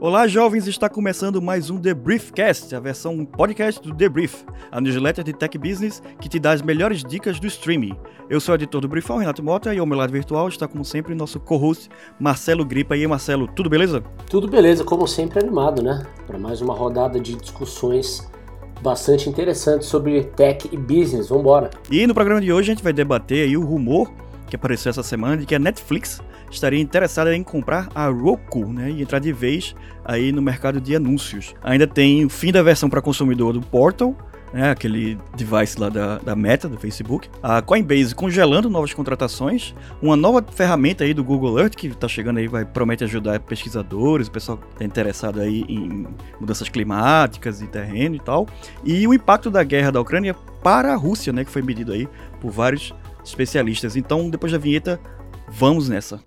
Olá, jovens! Está começando mais um The Briefcast, a versão podcast do The Brief, a newsletter de tech business que te dá as melhores dicas do streaming. Eu sou o editor do Briefão, Renato Mota, e ao meu lado virtual está, como sempre, nosso co-host Marcelo Gripa. E aí, Marcelo, tudo beleza? Tudo beleza, como sempre, animado, né? Para mais uma rodada de discussões bastante interessantes sobre tech e business. Vambora! E no programa de hoje a gente vai debater aí o rumor que apareceu essa semana de que a Netflix estaria interessada em comprar a Roku, né, e entrar de vez aí no mercado de anúncios. Ainda tem o fim da versão para consumidor do Portal, né, aquele device lá da, da Meta, do Facebook. A Coinbase congelando novas contratações. Uma nova ferramenta aí do Google Earth que está chegando aí, vai promete ajudar pesquisadores, o pessoal que está interessado aí em mudanças climáticas e terreno e tal. E o impacto da guerra da Ucrânia para a Rússia, né, que foi medido aí por vários especialistas. Então, depois da vinheta, vamos nessa.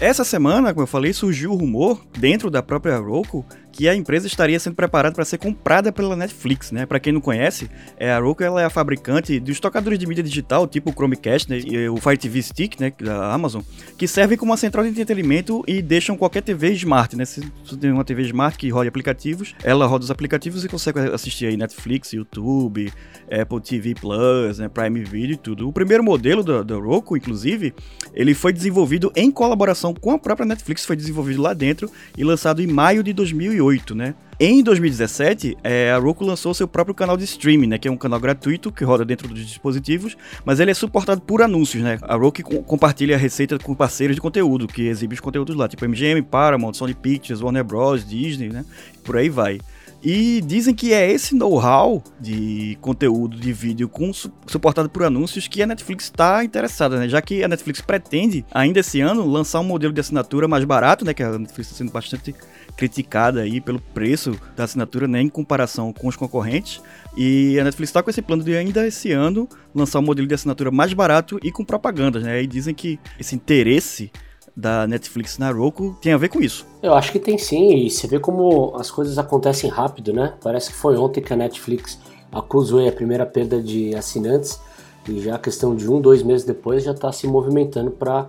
Essa semana, como eu falei, surgiu o rumor dentro da própria Roku que a empresa estaria sendo preparada para ser comprada pela Netflix, né? Para quem não conhece, é, a Roku ela é a fabricante dos tocadores de mídia digital, tipo o Chromecast né? e o Fire TV Stick, né, da Amazon, que servem como uma central de entretenimento e deixam qualquer TV smart, né? Se você tem uma TV smart que roda aplicativos, ela roda os aplicativos e consegue assistir aí Netflix, YouTube, Apple TV Plus, né, Prime Video e tudo. O primeiro modelo da, da Roku, inclusive, ele foi desenvolvido em colaboração com a própria Netflix, foi desenvolvido lá dentro e lançado em maio de 2008, né? Em 2017, é, a Roku lançou seu próprio canal de streaming, né, que é um canal gratuito que roda dentro dos dispositivos, mas ele é suportado por anúncios, né? A Roku compartilha a receita com parceiros de conteúdo que exibem os conteúdos lá, tipo MGM, Paramount, Sony Pictures, Warner Bros, Disney, né? Por aí vai. E dizem que é esse know-how de conteúdo de vídeo com, suportado por anúncios que a Netflix está interessada, né? Já que a Netflix pretende, ainda esse ano, lançar um modelo de assinatura mais barato, né? Que a Netflix está sendo bastante criticada aí pelo preço da assinatura, né? Em comparação com os concorrentes. E a Netflix está com esse plano de ainda esse ano lançar um modelo de assinatura mais barato e com propagandas, né? E dizem que esse interesse da Netflix na Roku tem a ver com isso. Eu acho que tem sim, e você vê como as coisas acontecem rápido, né? Parece que foi ontem que a Netflix acusou a primeira perda de assinantes e já a questão de um, dois meses depois já está se movimentando para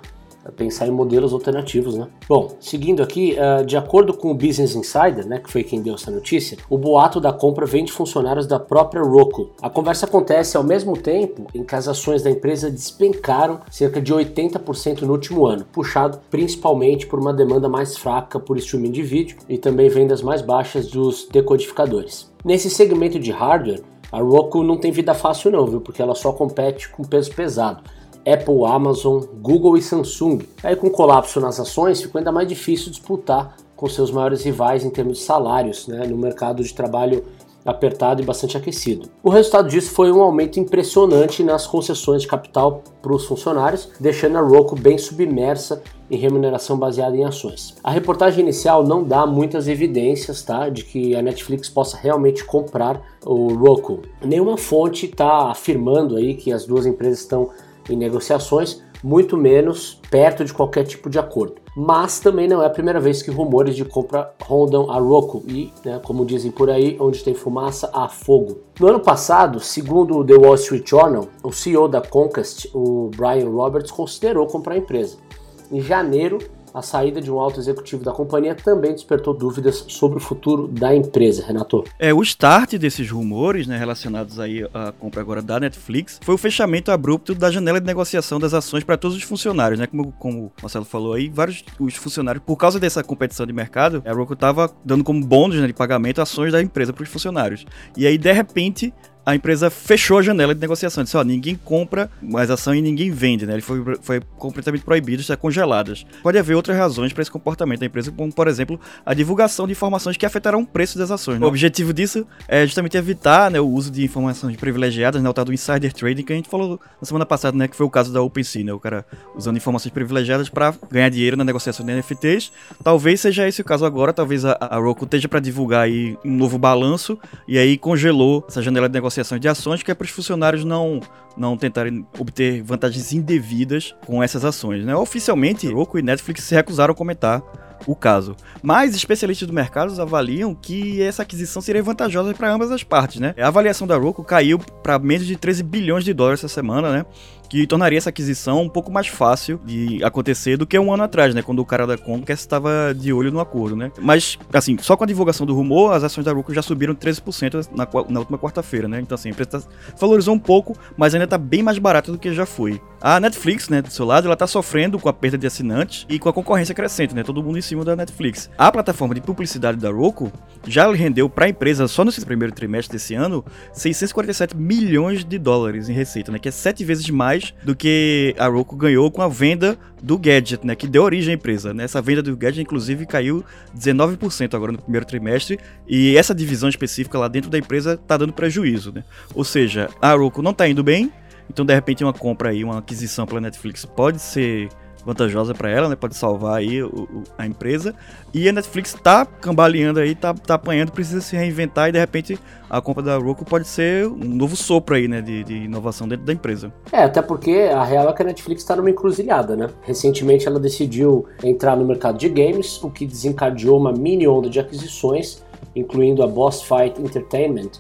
pensar em modelos alternativos, né? Bom, seguindo aqui, uh, de acordo com o Business Insider, né, que foi quem deu essa notícia, o boato da compra vem de funcionários da própria Roku. A conversa acontece ao mesmo tempo em que as ações da empresa despencaram cerca de 80% no último ano, puxado principalmente por uma demanda mais fraca por streaming de vídeo e também vendas mais baixas dos decodificadores. Nesse segmento de hardware, a Roku não tem vida fácil não, viu? Porque ela só compete com peso pesado Apple, Amazon, Google e Samsung. Aí com o colapso nas ações ficou ainda mais difícil disputar com seus maiores rivais em termos de salários, né, no mercado de trabalho apertado e bastante aquecido. O resultado disso foi um aumento impressionante nas concessões de capital para os funcionários, deixando a Roku bem submersa em remuneração baseada em ações. A reportagem inicial não dá muitas evidências tá, de que a Netflix possa realmente comprar o Roku. Nenhuma fonte está afirmando aí que as duas empresas estão em negociações, muito menos perto de qualquer tipo de acordo. Mas também não é a primeira vez que rumores de compra rondam a Roku e, né, como dizem por aí, onde tem fumaça há fogo. No ano passado, segundo o The Wall Street Journal, o CEO da Comcast, o Brian Roberts, considerou comprar a empresa. Em janeiro, a saída de um alto executivo da companhia também despertou dúvidas sobre o futuro da empresa, Renato. É, o start desses rumores, né, relacionados aí à compra agora da Netflix, foi o fechamento abrupto da janela de negociação das ações para todos os funcionários, né? Como, como o Marcelo falou aí, vários os funcionários, por causa dessa competição de mercado, a Roku estava dando como bônus né, de pagamento ações da empresa para os funcionários. E aí, de repente, a empresa fechou a janela de negociação. Disse, ó, ninguém compra mais ação e ninguém vende, né? Ele foi, foi completamente proibido, está congeladas. Pode haver outras razões para esse comportamento da empresa, como, por exemplo, a divulgação de informações que afetarão o preço das ações. Né? O objetivo disso é justamente evitar né, o uso de informações privilegiadas, né, o tal do insider trading, que a gente falou na semana passada, né? Que foi o caso da OpenSea, né? O cara usando informações privilegiadas para ganhar dinheiro na negociação de NFTs. Talvez seja esse o caso agora, talvez a, a Roku esteja para divulgar aí um novo balanço e aí congelou essa janela de negociação negociação de ações, que é para os funcionários não, não tentarem obter vantagens indevidas com essas ações. Né? Oficialmente, Roku e Netflix se recusaram a comentar o caso. Mas especialistas do mercado avaliam que essa aquisição seria vantajosa para ambas as partes, né? A avaliação da Roku caiu para menos de 13 bilhões de dólares essa semana, né? Que tornaria essa aquisição um pouco mais fácil de acontecer do que um ano atrás, né? Quando o cara da Comcast estava de olho no acordo, né? Mas, assim, só com a divulgação do rumor, as ações da Roku já subiram 13% na, na última quarta-feira, né? Então, assim, a empresa tá, valorizou um pouco, mas ainda está bem mais barata do que já foi. A Netflix, né, do seu lado, ela tá sofrendo com a perda de assinantes e com a concorrência crescente, né? Todo mundo em cima da Netflix. A plataforma de publicidade da Roku já rendeu para a empresa, só no primeiro trimestre desse ano, 647 milhões de dólares em receita, né? Que é sete vezes mais do que a Roku ganhou com a venda do gadget, né, que deu origem à empresa. Né? Essa venda do gadget, inclusive, caiu 19% agora no primeiro trimestre, e essa divisão específica lá dentro da empresa está dando prejuízo. Né? Ou seja, a Roku não está indo bem, então de repente uma compra aí, uma aquisição pela Netflix pode ser vantajosa para ela, né? Pode salvar aí o, o, a empresa. E a Netflix tá cambaleando aí, tá, tá apanhando, precisa se reinventar e de repente a compra da Roku pode ser um novo sopro aí, né? De, de inovação dentro da empresa. É, até porque a real é que a Netflix está numa encruzilhada, né? Recentemente ela decidiu entrar no mercado de games, o que desencadeou uma mini onda de aquisições, incluindo a Boss Fight Entertainment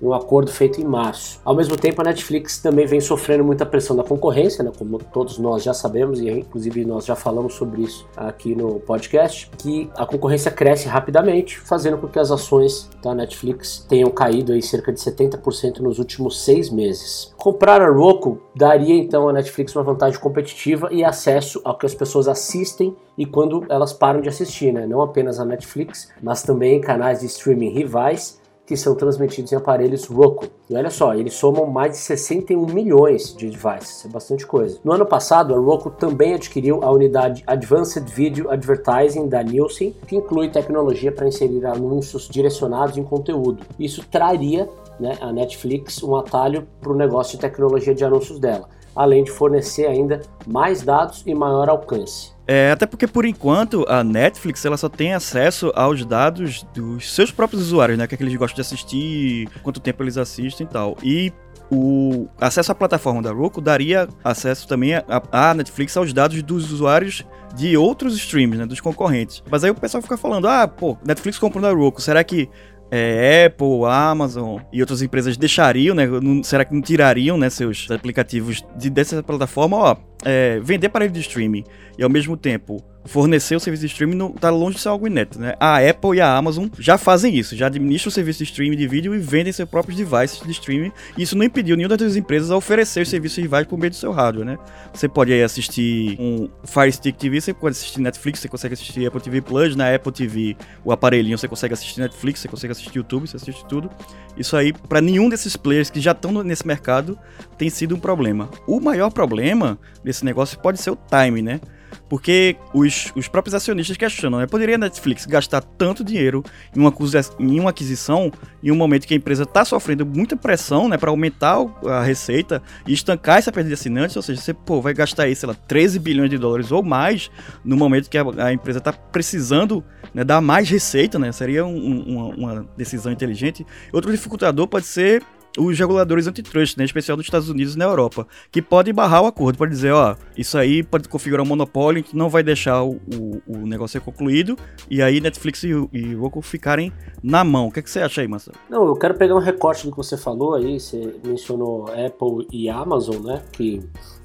um acordo feito em março. Ao mesmo tempo, a Netflix também vem sofrendo muita pressão da concorrência, né, como todos nós já sabemos, e inclusive nós já falamos sobre isso aqui no podcast, que a concorrência cresce rapidamente, fazendo com que as ações da Netflix tenham caído aí cerca de 70% nos últimos seis meses. Comprar a Roku daria então à Netflix uma vantagem competitiva e acesso ao que as pessoas assistem e quando elas param de assistir, né? não apenas a Netflix, mas também canais de streaming rivais que são transmitidos em aparelhos Roku. E olha só, eles somam mais de 61 milhões de devices, é bastante coisa. No ano passado, a Roku também adquiriu a unidade Advanced Video Advertising da Nielsen, que inclui tecnologia para inserir anúncios direcionados em conteúdo. Isso traria né, a Netflix um atalho para o negócio de tecnologia de anúncios dela, além de fornecer ainda mais dados e maior alcance. É, até porque por enquanto a Netflix ela só tem acesso aos dados dos seus próprios usuários, né? Que, é que eles gostam de assistir, quanto tempo eles assistem e tal. E o acesso à plataforma da Roku daria acesso também à Netflix aos dados dos usuários de outros streams, né, dos concorrentes. Mas aí o pessoal fica falando, ah, pô, Netflix comprou da Roku, será que é, Apple, Amazon e outras empresas deixariam, né? Não, será que não tirariam, né, seus aplicativos de, dessa plataforma? Ó, é, vender aparelho de streaming e ao mesmo tempo fornecer o serviço de streaming não tá longe de ser algo inédito, né? A Apple e a Amazon já fazem isso, já administram o serviço de streaming de vídeo e vendem seus próprios devices de streaming. Isso não impediu nenhuma das empresas a oferecer os serviços rivais por meio do seu hardware, né? Você pode aí assistir um Fire Stick TV, você pode assistir Netflix, você consegue assistir Apple TV Plus, na Apple TV, o aparelhinho você consegue assistir Netflix, você consegue assistir YouTube, você assiste tudo. Isso aí, para nenhum desses players que já estão nesse mercado, tem sido um problema. O maior problema desse negócio pode ser o time, né? Porque os, os próprios acionistas questionam, né? Poderia a Netflix gastar tanto dinheiro em uma, em uma aquisição em um momento que a empresa está sofrendo muita pressão, né? Para aumentar a receita e estancar essa perda de assinantes, ou seja, você pô, vai gastar aí, sei lá, 13 bilhões de dólares ou mais no momento que a, a empresa está precisando né, dar mais receita, né? Seria um, uma, uma decisão inteligente. Outro dificultador pode ser os reguladores antitrust, né, especial dos Estados Unidos e na Europa, que pode barrar o acordo, pode dizer, ó, isso aí pode configurar um monopólio que não vai deixar o, o, o, negócio ser concluído, e aí Netflix e, e Roku ficarem na mão. O que, é que você acha aí, Marcelo? Não, eu quero pegar um recorte do que você falou aí, você mencionou Apple e Amazon, né, que,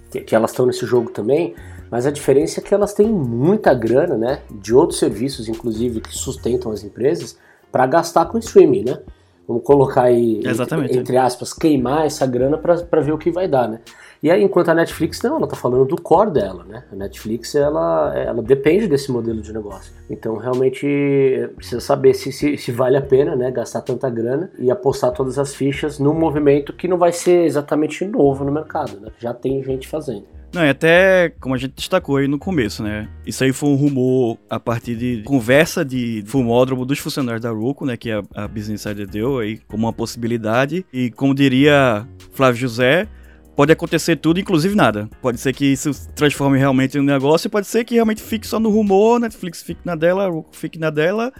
que, que elas estão nesse jogo também, mas a diferença é que elas têm muita grana, né, de outros serviços, inclusive, que sustentam as empresas, para gastar com streaming, né? Vamos colocar aí, Exatamente. entre aspas, queimar essa grana para ver o que vai dar, né? E aí, enquanto a Netflix, não, ela tá falando do core dela, né? A Netflix, ela, ela depende desse modelo de negócio. Então, realmente, precisa saber se, se, se vale a pena, né? Gastar tanta grana e apostar todas as fichas num movimento que não vai ser exatamente novo no mercado, né? Já tem gente fazendo. Não, e até como a gente destacou aí no começo, né? Isso aí foi um rumor a partir de conversa de fumódromo dos funcionários da Roku, né? Que a, a Business Insider deu aí como uma possibilidade. E como diria Flávio José, pode acontecer tudo, inclusive nada. Pode ser que isso transforme realmente em um negócio pode ser que realmente fique só no rumor, Netflix fique na dela, Roku fique na dela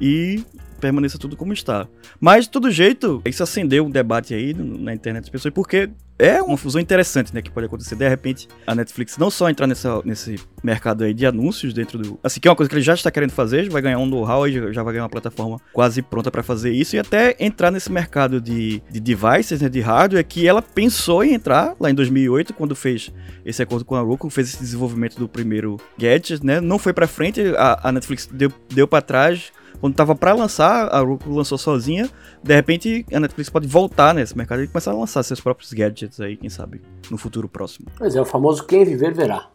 e permaneça tudo como está. Mas, de todo jeito, isso acendeu um debate aí na internet das pessoas, porque é uma fusão interessante, né, que pode acontecer. De repente, a Netflix não só entrar nessa, nesse mercado aí de anúncios dentro do... Assim, que é uma coisa que ele já está querendo fazer, vai ganhar um know-how e já vai ganhar uma plataforma quase pronta para fazer isso, e até entrar nesse mercado de, de devices, né, de hardware, que ela pensou em entrar lá em 2008, quando fez esse acordo com a Roku, fez esse desenvolvimento do primeiro gadget, né, não foi para frente, a, a Netflix deu, deu para trás, quando tava para lançar, a Roku lançou sozinha. De repente, a Netflix pode voltar nesse mercado e começar a lançar seus próprios gadgets aí, quem sabe, no futuro próximo. Pois é, o famoso quem viver verá.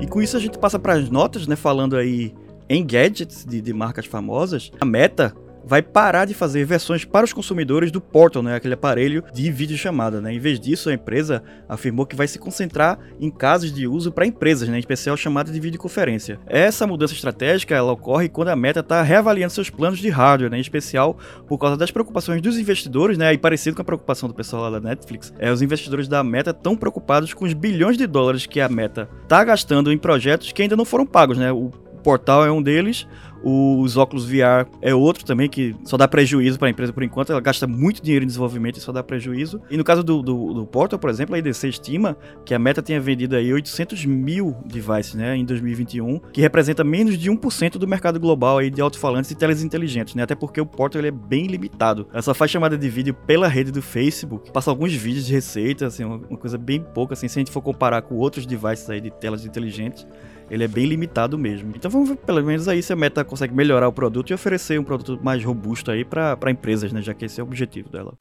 E com isso a gente passa para as notas, né, falando aí em gadgets de, de marcas famosas. A Meta vai parar de fazer versões para os consumidores do Portal, né, aquele aparelho de videochamada. Né? Em vez disso, a empresa afirmou que vai se concentrar em casos de uso para empresas, né, em especial chamada de videoconferência. Essa mudança estratégica ela ocorre quando a Meta está reavaliando seus planos de hardware, né, em especial por causa das preocupações dos investidores, né, e parecido com a preocupação do pessoal lá da Netflix. É, os investidores da Meta estão preocupados com os bilhões de dólares que a Meta está gastando em projetos que ainda não foram pagos. Né? O Portal é um deles, os óculos VR é outro também que só dá prejuízo para a empresa por enquanto. Ela gasta muito dinheiro em desenvolvimento e só dá prejuízo. E no caso do, do, do Portal, por exemplo, a IDC estima que a Meta tenha vendido aí 800 mil devices né, em 2021, que representa menos de 1% do mercado global aí de alto-falantes e telas inteligentes, né? Até porque o Portal ele é bem limitado. Ela só faz chamada de vídeo pela rede do Facebook, passa alguns vídeos de receita, assim, uma, coisa bem pouca, assim, se a gente for comparar com outros devices aí de telas inteligentes ele é bem limitado mesmo. Então vamos ver pelo menos aí se a Meta consegue melhorar o produto e oferecer um produto mais robusto aí para empresas, né? Já que esse é o objetivo dela.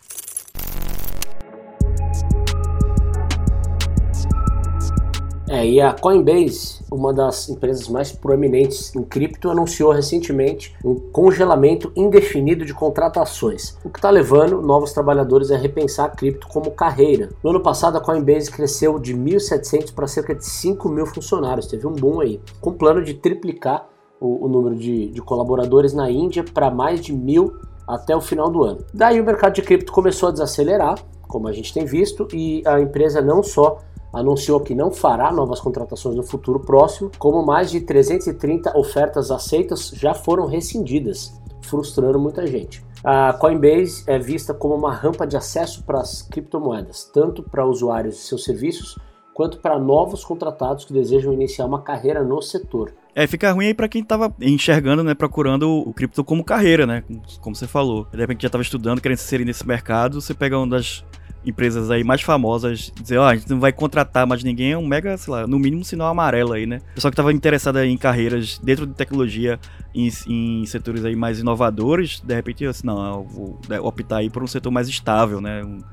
É, e a Coinbase, uma das empresas mais proeminentes em cripto, anunciou recentemente um congelamento indefinido de contratações, o que está levando novos trabalhadores a repensar a cripto como carreira. No ano passado, a Coinbase cresceu de 1.700 para cerca de 5 mil funcionários, teve um boom aí, com plano de triplicar o, o número de, de colaboradores na Índia para mais de mil até o final do ano. Daí o mercado de cripto começou a desacelerar, como a gente tem visto, e a empresa não só anunciou que não fará novas contratações no futuro próximo, como mais de 330 ofertas aceitas já foram rescindidas, frustrando muita gente. A Coinbase é vista como uma rampa de acesso para as criptomoedas, tanto para usuários de seus serviços quanto para novos contratados que desejam iniciar uma carreira no setor. É, fica ruim aí pra quem tava enxergando, né, procurando o cripto como carreira, né, como você falou. De repente já tava estudando, querendo se inserir nesse mercado, você pega uma das empresas aí mais famosas dizer, ó, oh, a gente não vai contratar mais ninguém, é um mega, sei lá, no mínimo sinal amarelo aí, né? Pessoal que tava interessado em carreiras dentro de tecnologia, em, em setores aí mais inovadores, de repente, assim, não, eu vou optar aí por um setor mais estável, né? Um,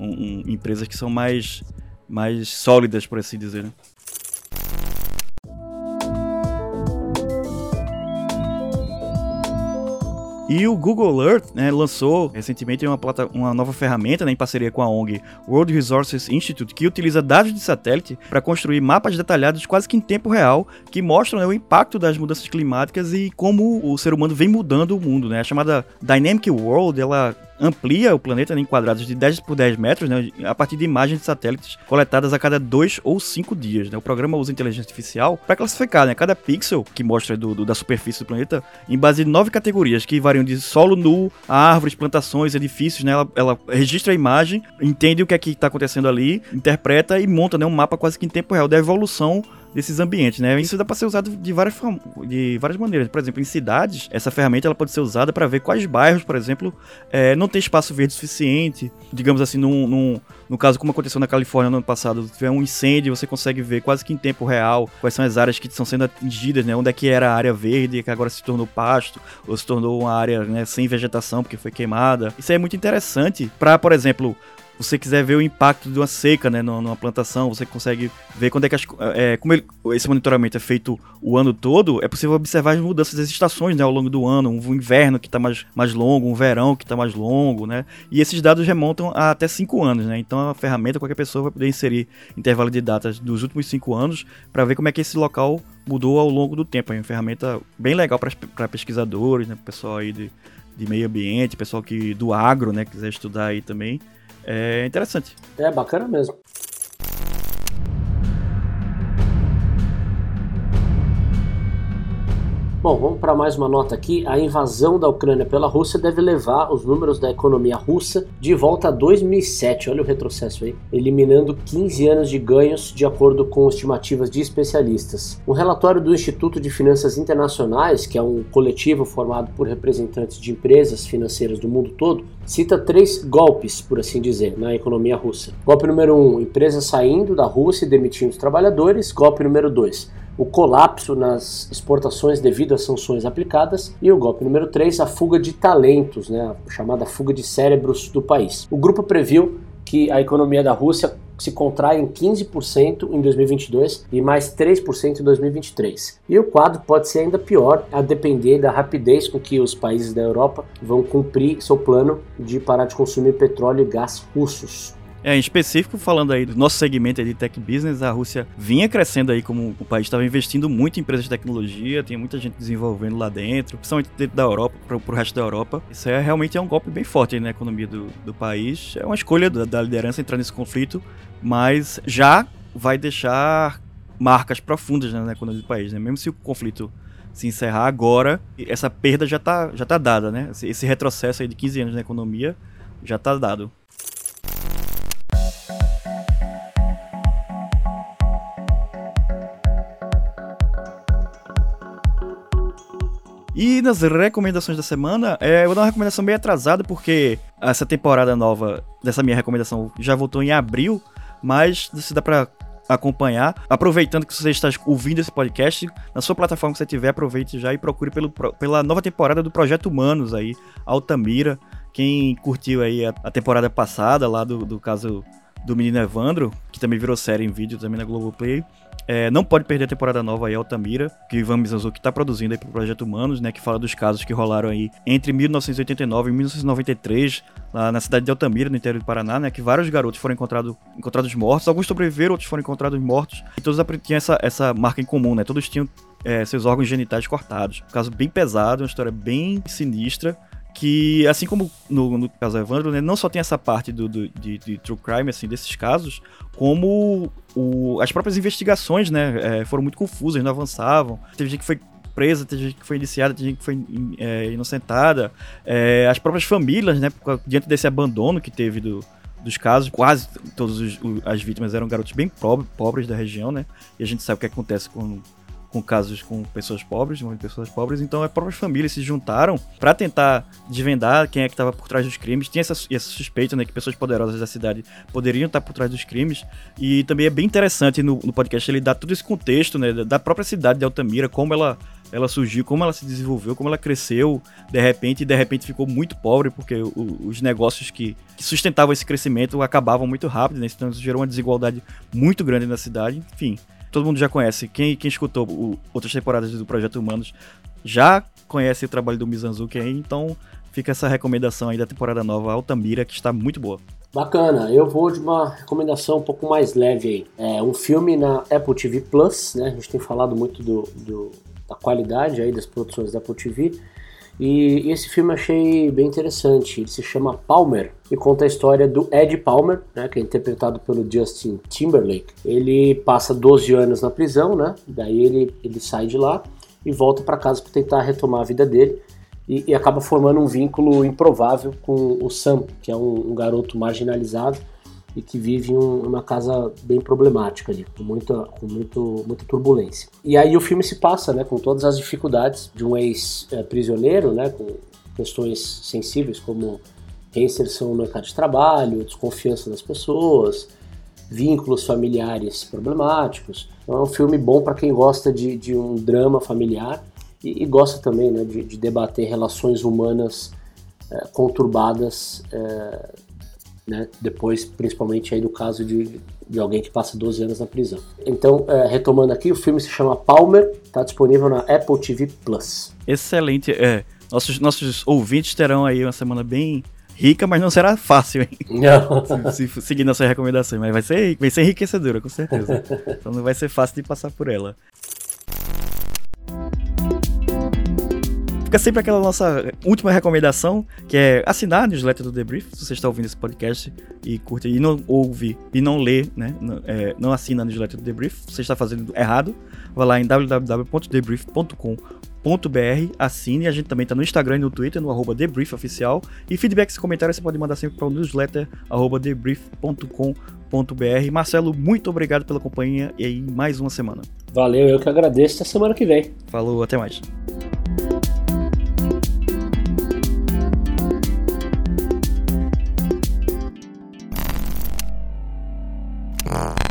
um, empresas que são mais, mais sólidas, por assim dizer, né? E o Google Earth né, lançou recentemente uma, plata, uma nova ferramenta né, em parceria com a ONG World Resources Institute, que utiliza dados de satélite para construir mapas detalhados quase que em tempo real, que mostram né, o impacto das mudanças climáticas e como o ser humano vem mudando o mundo. Né? A chamada Dynamic World, ela amplia o planeta em quadrados de 10 por 10 metros, né, a partir de imagens de satélites coletadas a cada 2 ou 5 dias. Né. O programa usa inteligência artificial para classificar né, cada pixel que mostra do, do, da superfície do planeta em base de nove categorias que variam de solo nu a árvores, plantações, edifícios. Né, ela, ela registra a imagem, entende o que é que está acontecendo ali, interpreta e monta né, um mapa quase que em tempo real da evolução desses ambientes, né? Isso dá para ser usado de várias, de várias maneiras. Por exemplo, em cidades, essa ferramenta ela pode ser usada para ver quais bairros, por exemplo, é, não tem espaço verde suficiente. Digamos assim, num, num, no caso como aconteceu na Califórnia no ano passado, se tiver um incêndio, você consegue ver quase que em tempo real quais são as áreas que estão sendo atingidas, né? Onde é que era a área verde, que agora se tornou pasto, ou se tornou uma área né, sem vegetação porque foi queimada. Isso aí é muito interessante para, por exemplo, você quiser ver o impacto de uma seca né, numa plantação, você consegue ver quando é que as, é, como ele, esse monitoramento é feito o ano todo, é possível observar as mudanças das estações né, ao longo do ano, um inverno que está mais, mais longo, um verão que está mais longo, né? E esses dados remontam a até 5 anos, né? Então a ferramenta, qualquer pessoa vai poder inserir intervalo de datas dos últimos 5 anos para ver como é que esse local mudou ao longo do tempo. É uma ferramenta bem legal para pesquisadores, né? Pessoal aí de, de meio ambiente, pessoal que do agro, né? Quiser estudar aí também é interessante. É bacana mesmo. Bom, vamos para mais uma nota aqui. A invasão da Ucrânia pela Rússia deve levar os números da economia russa de volta a 2007. Olha o retrocesso aí, eliminando 15 anos de ganhos, de acordo com estimativas de especialistas. Um relatório do Instituto de Finanças Internacionais, que é um coletivo formado por representantes de empresas financeiras do mundo todo, cita três golpes, por assim dizer, na economia russa. Golpe número um: empresas saindo da Rússia e demitindo os trabalhadores. Golpe número dois: o colapso nas exportações devido às sanções aplicadas e o golpe número 3, a fuga de talentos, né, a chamada fuga de cérebros do país. O grupo previu que a economia da Rússia se contrai em 15% em 2022 e mais 3% em 2023. E o quadro pode ser ainda pior, a depender da rapidez com que os países da Europa vão cumprir seu plano de parar de consumir petróleo e gás russos. É, em específico, falando aí do nosso segmento de tech business, a Rússia vinha crescendo aí como o país estava investindo muito em empresas de tecnologia, tinha muita gente desenvolvendo lá dentro, principalmente dentro da Europa, para o resto da Europa. Isso é realmente é um golpe bem forte na economia do, do país. É uma escolha da, da liderança entrar nesse conflito, mas já vai deixar marcas profundas né, na economia do país, né? Mesmo se o conflito se encerrar agora, essa perda já está já tá dada, né? Esse retrocesso aí de 15 anos na economia já está dado. E nas recomendações da semana, é, eu vou dar uma recomendação bem atrasada, porque essa temporada nova dessa minha recomendação já voltou em abril, mas se dá pra acompanhar. Aproveitando que você está ouvindo esse podcast, na sua plataforma que você tiver, aproveite já e procure pelo, pela nova temporada do Projeto Humanos aí, Altamira. Quem curtiu aí a, a temporada passada, lá do, do caso do menino Evandro, que também virou série em vídeo também na Globoplay. É, não pode perder a temporada nova aí, Altamira, que o Ivan Mizanzuki está produzindo aí pro Projeto Humanos, né, que fala dos casos que rolaram aí entre 1989 e 1993, lá na cidade de Altamira, no interior do Paraná, né, que vários garotos foram encontrado, encontrados mortos, alguns sobreviveram, outros foram encontrados mortos, e todos tinham essa, essa marca em comum, né, todos tinham é, seus órgãos genitais cortados. Um caso bem pesado, uma história bem sinistra, que, assim como no, no caso Evandro, né, não só tem essa parte do, do de, de, true crime, assim, desses casos, como o, as próprias investigações, né, é, foram muito confusas, não avançavam. Teve gente que foi presa, teve gente que foi indiciada, teve gente que foi é, inocentada. É, as próprias famílias, né, diante desse abandono que teve do, dos casos, quase todas as vítimas eram garotos bem pobre, pobres da região, né, e a gente sabe o que acontece com com casos com pessoas pobres, de pessoas pobres, então as próprias famílias se juntaram para tentar desvendar quem é que estava por trás dos crimes. Tinha essa, essa suspeita, né, que pessoas poderosas da cidade poderiam estar por trás dos crimes. E também é bem interessante no, no podcast ele dá todo esse contexto, né, da própria cidade de Altamira, como ela ela surgiu, como ela se desenvolveu, como ela cresceu de repente e de repente ficou muito pobre porque o, os negócios que, que, sustentavam esse crescimento acabavam muito rápido, né? então isso gerou uma desigualdade muito grande na cidade. Enfim, todo mundo já conhece. Quem, quem escutou o, outras temporadas do Projeto Humanos já conhece o trabalho do Mizanzuki aí, então fica essa recomendação aí da temporada nova Altamira, que está muito boa. Bacana, eu vou de uma recomendação um pouco mais leve aí. É um filme na Apple TV Plus, né? A gente tem falado muito do, do da qualidade aí das produções da Apple TV. E esse filme eu achei bem interessante. Ele se chama Palmer e conta a história do Ed Palmer, né, que é interpretado pelo Justin Timberlake. Ele passa 12 anos na prisão, né? Daí ele, ele sai de lá e volta para casa para tentar retomar a vida dele. E, e, acaba formando um vínculo improvável com o Sam, que é um, um garoto marginalizado e que vive um, uma casa bem problemática ali, com muita, com muito, muita turbulência. E aí o filme se passa, né, com todas as dificuldades de um ex-prisioneiro, né, com questões sensíveis como reinserção no mercado de trabalho, desconfiança das pessoas, vínculos familiares problemáticos. Então é um filme bom para quem gosta de, de um drama familiar e, e gosta também né, de, de, debater relações humanas é, conturbadas é, né? Depois, principalmente aí do caso de, de alguém que passa 12 anos na prisão. Então, é, retomando aqui, o filme se chama Palmer, está disponível na Apple TV Plus. Excelente. É, nossos, nossos ouvintes terão aí uma semana bem rica, mas não será fácil, hein? Não. se, se seguir nossas recomendações, mas vai ser, vai ser enriquecedora, com certeza. então não vai ser fácil de passar por ela. Fica sempre aquela nossa última recomendação, que é assinar a newsletter do Debrief, se você está ouvindo esse podcast e curte e não ouve e não lê, né? Não, é, não assina a newsletter do Debrief, você está fazendo errado. Vai lá em www.debrief.com Assine, a gente também está no Instagram e no Twitter, no arroba debriefoficial. E feedbacks e comentários você pode mandar sempre para o newsletter arroba debrief.com.br. Marcelo, muito obrigado pela companhia e aí mais uma semana. Valeu, eu que agradeço. Até semana que vem. Falou, até mais. Ah.